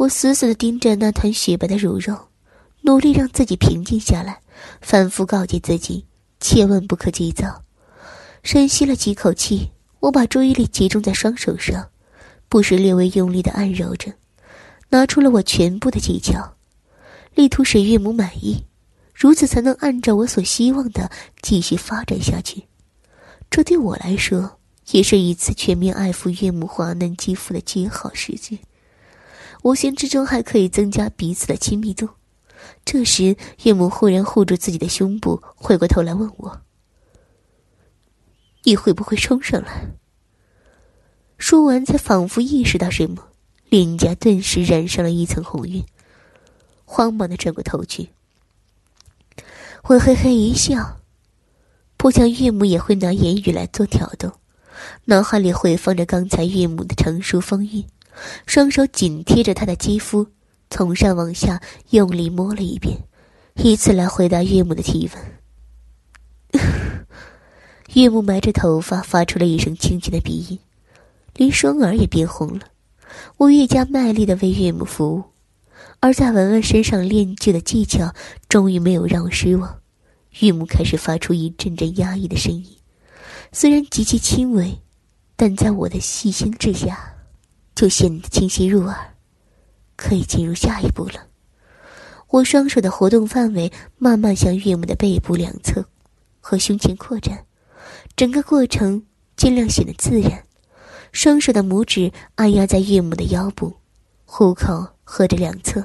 我死死的盯着那团雪白的乳肉，努力让自己平静下来，反复告诫自己千万不可急躁。深吸了几口气，我把注意力集中在双手上，不时略微用力的按揉着，拿出了我全部的技巧，力图使岳母满意，如此才能按照我所希望的继续发展下去。这对我来说，也是一次全面爱抚岳母滑嫩肌肤的绝好时机，无形之中还可以增加彼此的亲密度。这时，岳母忽然护住自己的胸部，回过头来问我。你会不会冲上来？说完，才仿佛意识到什么，脸颊顿时染上了一层红晕，慌忙的转过头去。我嘿嘿一笑，不想岳母也会拿言语来做挑逗，脑海里回放着刚才岳母的成熟风韵，双手紧贴着他的肌肤，从上往下用力摸了一遍，以此来回答岳母的提问。岳母埋着头发，发出了一声轻轻的鼻音，连双耳也变红了。我越加卖力的为岳母服务，而在文文身上练就的技巧，终于没有让我失望。岳母开始发出一阵阵压抑的声音，虽然极其轻微，但在我的细心之下，就显得清晰入耳。可以进入下一步了。我双手的活动范围慢慢向岳母的背部两侧和胸前扩展。整个过程尽量显得自然，双手的拇指按压在岳母的腰部、虎口和着两侧，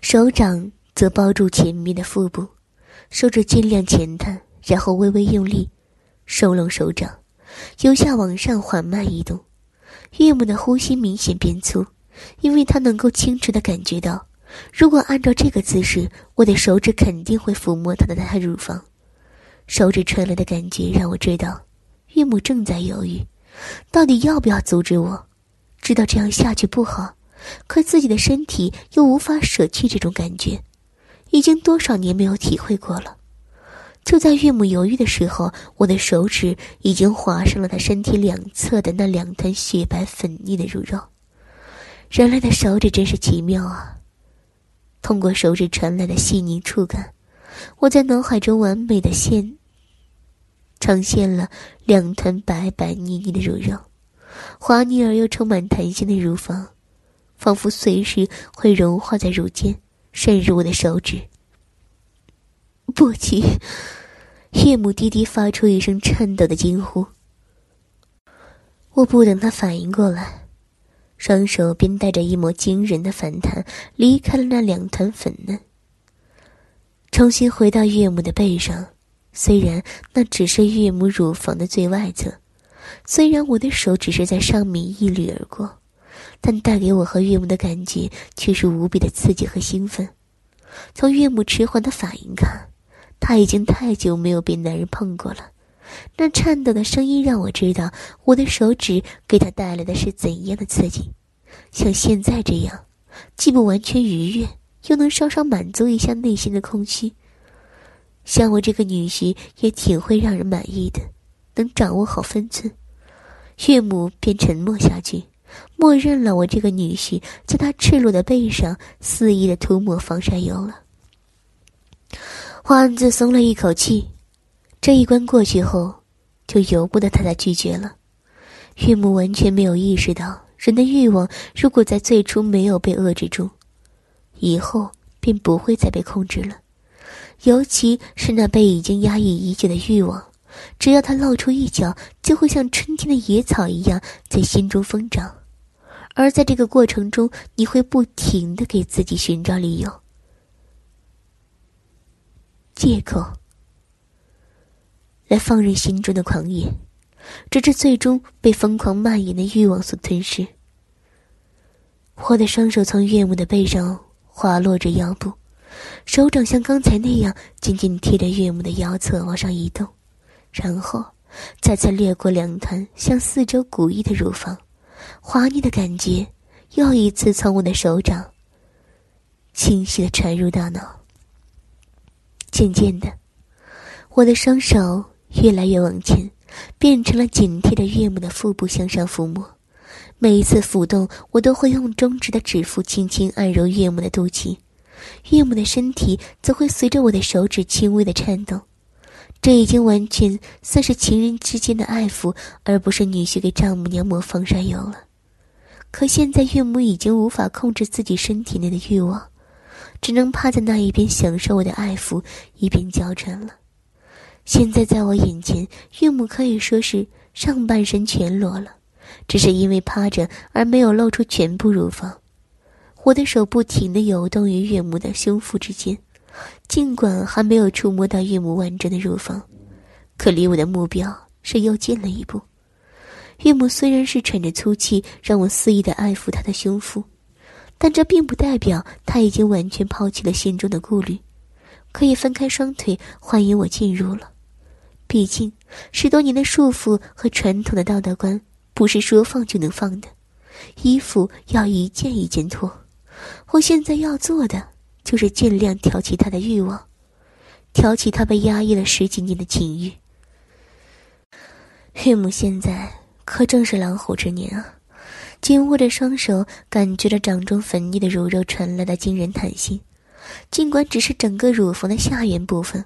手掌则包住前面的腹部，手指尽量前探，然后微微用力，收拢手掌，由下往上缓慢移动。岳母的呼吸明显变粗，因为她能够清楚的感觉到，如果按照这个姿势，我的手指肯定会抚摸她的大乳房。手指传来的感觉让我知道，岳母正在犹豫，到底要不要阻止我。知道这样下去不好，可自己的身体又无法舍弃这种感觉，已经多少年没有体会过了。就在岳母犹豫的时候，我的手指已经划上了她身体两侧的那两团雪白粉腻的乳肉。人类的手指真是奇妙啊！通过手指传来的细腻触感。我在脑海中完美的现呈现了两团白白腻腻的乳肉，滑腻而又充满弹性的乳房，仿佛随时会融化在乳间，渗入我的手指。不急，岳母低低发出一声颤抖的惊呼。我不等他反应过来，双手便带着一抹惊人的反弹离开了那两团粉嫩。重新回到岳母的背上，虽然那只是岳母乳房的最外侧，虽然我的手只是在上面一掠而过，但带给我和岳母的感觉却是无比的刺激和兴奋。从岳母迟缓的反应看，她已经太久没有被男人碰过了。那颤抖的声音让我知道，我的手指给她带来的是怎样的刺激。像现在这样，既不完全愉悦。又能稍稍满足一下内心的空虚。像我这个女婿也挺会让人满意的，能掌握好分寸。岳母便沉默下去，默认了我这个女婿在她赤裸的背上肆意的涂抹防晒油了。我暗自松了一口气，这一关过去后，就由不得他再拒绝了。岳母完全没有意识到，人的欲望如果在最初没有被遏制住。以后便不会再被控制了，尤其是那被已经压抑已久的欲望，只要他露出一角，就会像春天的野草一样在心中疯长。而在这个过程中，你会不停的给自己寻找理由、借口，来放任心中的狂野，直至最终被疯狂蔓延的欲望所吞噬。我的双手从岳母的背上。滑落着腰部，手掌像刚才那样紧紧贴着岳母的腰侧往上移动，然后再次掠过两团向四周鼓溢的乳房，滑腻的感觉又一次从我的手掌清晰的传入大脑。渐渐的，我的双手越来越往前，变成了紧贴着岳母的腹部向上抚摸，每一次抚动，我都会用中指的指腹轻轻按揉岳母的肚脐，岳母的身体则会随着我的手指轻微的颤动。这已经完全算是情人之间的爱抚，而不是女婿给丈母娘抹防晒油了。可现在岳母已经无法控制自己身体内的欲望，只能趴在那一边享受我的爱抚，一边娇嗔了。现在在我眼前，岳母可以说是上半身全裸了，只是因为趴着而没有露出全部乳房。我的手不停地游动于岳母的胸腹之间，尽管还没有触摸到岳母完整的乳房，可离我的目标是又近了一步。岳母虽然是喘着粗气，让我肆意的爱抚她的胸腹，但这并不代表他已经完全抛弃了心中的顾虑，可以分开双腿欢迎我进入了。毕竟，十多年的束缚和传统的道德观，不是说放就能放的。衣服要一件一件脱，我现在要做的就是尽量挑起他的欲望，挑起他被压抑了十几年的情欲。岳母现在。可正是狼虎之年啊！紧握着双手，感觉着掌中粉腻的乳肉传来的惊人弹性。尽管只是整个乳房的下缘部分，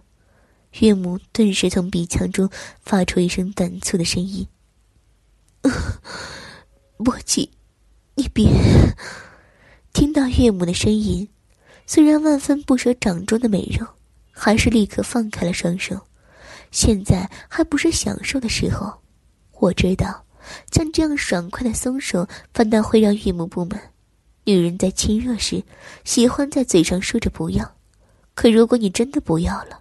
岳母顿时从鼻腔中发出一声短促的声音：“莫急，你别。”听到岳母的声音，虽然万分不舍掌中的美肉，还是立刻放开了双手。现在还不是享受的时候，我知道。像这样爽快的松手，反倒会让岳母不满。女人在亲热时，喜欢在嘴上说着不要，可如果你真的不要了，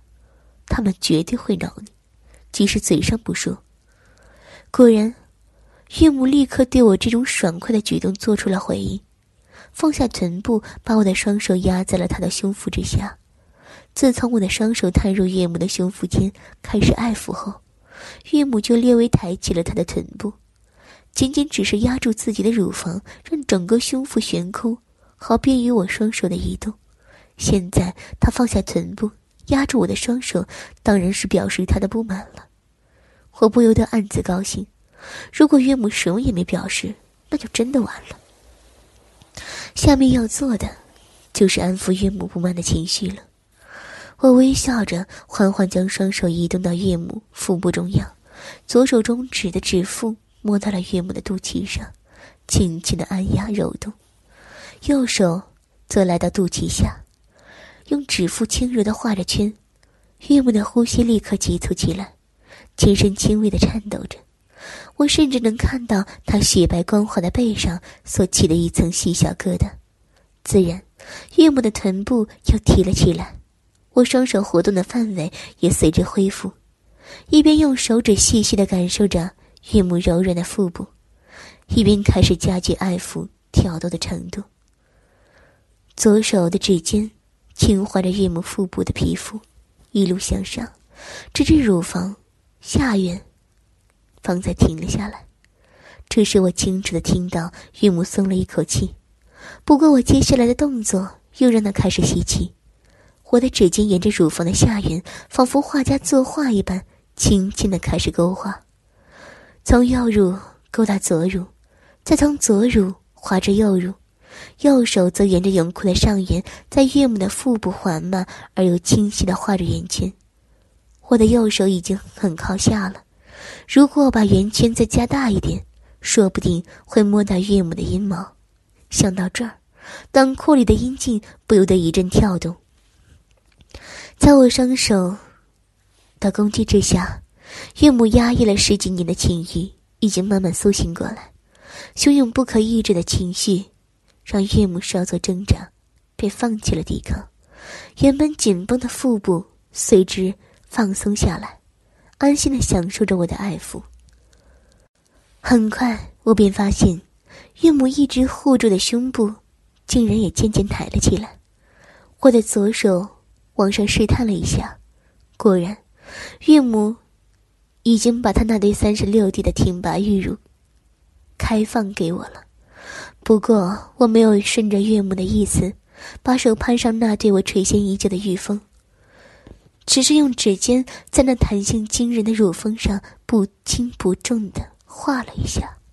他们绝对会恼你，即使嘴上不说。果然，岳母立刻对我这种爽快的举动做出了回应，放下臀部，把我的双手压在了她的胸腹之下。自从我的双手探入岳母的胸腹间开始爱抚后，岳母就略微抬起了她的臀部。仅仅只是压住自己的乳房，让整个胸腹悬空，好便于我双手的移动。现在他放下臀部，压住我的双手，当然是表示他的不满了。我不由得暗自高兴。如果岳母什么也没表示，那就真的完了。下面要做的，就是安抚岳母不满的情绪了。我微笑着，缓缓将双手移动到岳母腹部中央，左手中指的指腹。摸到了岳母的肚脐上，轻轻的按压揉动，右手则来到肚脐下，用指腹轻柔的画着圈。岳母的呼吸立刻急促起来，全身轻微的颤抖着。我甚至能看到她雪白光滑的背上所起的一层细小疙瘩。自然，岳母的臀部又提了起来，我双手活动的范围也随之恢复，一边用手指细细的感受着。岳母柔软的腹部，一边开始加剧爱抚、挑逗的程度。左手的指尖轻划着岳母腹部的皮肤，一路向上，直至乳房下缘，方才停了下来。这时，我清楚的听到岳母松了一口气。不过，我接下来的动作又让她开始吸气。我的指尖沿着乳房的下缘，仿佛画家作画一般，轻轻的开始勾画。从右乳勾到左乳，再从左乳滑至右乳，右手则沿着泳裤的上沿，在岳母的腹部缓慢而又清晰地画着圆圈。我的右手已经很靠下了，如果把圆圈再加大一点，说不定会摸到岳母的阴毛。想到这儿，裆裤里的阴茎不由得一阵跳动。在我双手的攻击之下。岳母压抑了十几年的情欲已经慢慢苏醒过来，汹涌不可抑制的情绪让岳母稍作挣扎，便放弃了抵抗。原本紧绷的腹部随之放松下来，安心的享受着我的爱抚。很快，我便发现，岳母一直护住的胸部，竟然也渐渐抬了起来。我的左手往上试探了一下，果然，岳母。已经把他那对三十六 D 的挺拔玉乳开放给我了，不过我没有顺着岳母的意思，把手攀上那对我垂涎已久的玉峰，只是用指尖在那弹性惊人的乳峰上不轻不重的画了一下。